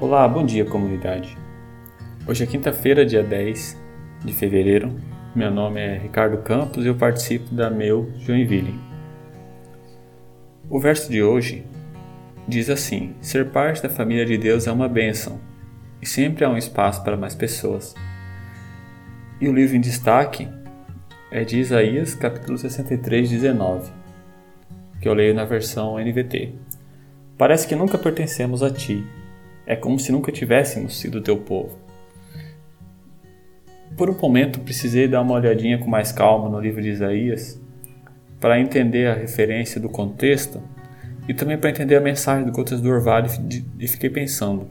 Olá, bom dia comunidade. Hoje é quinta-feira, dia 10 de fevereiro. Meu nome é Ricardo Campos e eu participo da Meu Joinville. O verso de hoje diz assim: Ser parte da família de Deus é uma bênção e sempre há um espaço para mais pessoas. E o livro em destaque é de Isaías, capítulo 63, 19, que eu leio na versão NVT. Parece que nunca pertencemos a ti é como se nunca tivéssemos sido teu povo. Por um momento precisei dar uma olhadinha com mais calma no livro de Isaías para entender a referência do contexto e também para entender a mensagem do Gotas do Orvalho e fiquei pensando.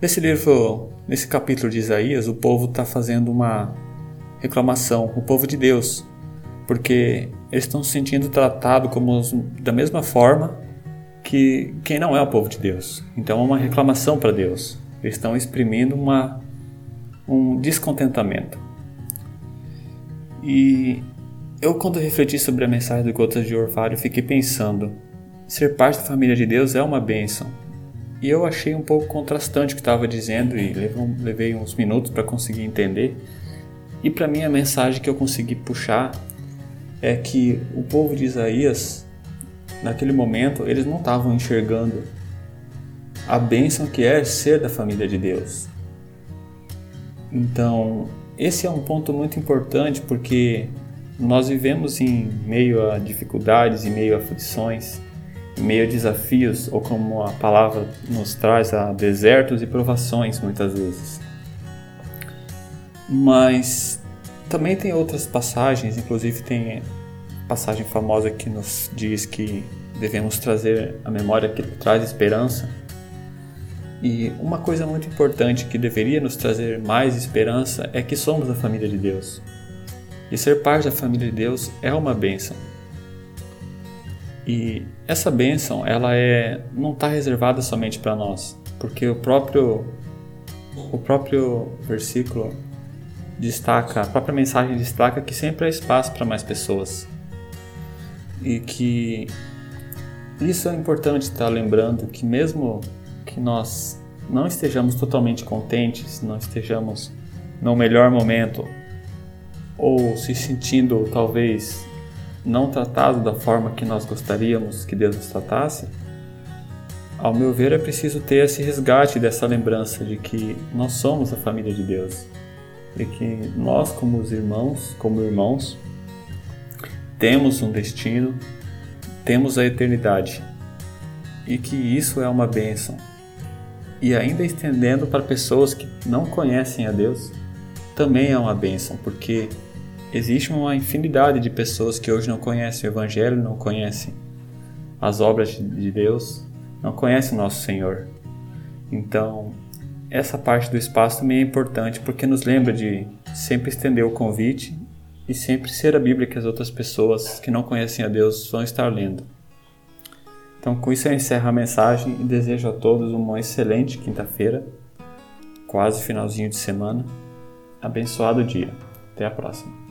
Nesse livro, nesse capítulo de Isaías, o povo está fazendo uma reclamação, o povo de Deus, porque eles estão se sentindo tratados como da mesma forma que quem não é o povo de Deus. Então é uma reclamação para Deus. Eles estão exprimindo uma, um descontentamento. E eu, quando refleti sobre a mensagem do Gotas de Orvalho, fiquei pensando: ser parte da família de Deus é uma bênção. E eu achei um pouco contrastante o que estava dizendo e levei uns minutos para conseguir entender. E para mim a mensagem que eu consegui puxar é que o povo de Isaías naquele momento, eles não estavam enxergando a bênção que é ser da família de Deus. Então, esse é um ponto muito importante porque nós vivemos em meio a dificuldades, em meio a aflições, em meio a desafios, ou como a palavra nos traz, a desertos e provações muitas vezes. Mas também tem outras passagens, inclusive tem passagem famosa que nos diz que devemos trazer a memória que traz esperança. E uma coisa muito importante que deveria nos trazer mais esperança é que somos a família de Deus. E ser parte da família de Deus é uma bênção. E essa bênção, ela é não está reservada somente para nós, porque o próprio o próprio versículo destaca, a própria mensagem destaca que sempre há espaço para mais pessoas e que isso é importante estar lembrando que mesmo que nós não estejamos totalmente contentes, não estejamos no melhor momento ou se sentindo talvez não tratado da forma que nós gostaríamos que Deus nos tratasse, ao meu ver é preciso ter esse resgate dessa lembrança de que nós somos a família de Deus. E que nós como os irmãos, como irmãos, temos um destino, temos a eternidade e que isso é uma bênção. E ainda estendendo para pessoas que não conhecem a Deus, também é uma bênção, porque existe uma infinidade de pessoas que hoje não conhecem o Evangelho, não conhecem as obras de Deus, não conhecem o nosso Senhor. Então, essa parte do espaço também é importante porque nos lembra de sempre estender o convite e sempre ser a Bíblia que as outras pessoas que não conhecem a Deus vão estar lendo. Então, com isso eu encerro a mensagem e desejo a todos uma excelente quinta-feira, quase finalzinho de semana. Abençoado dia. Até a próxima.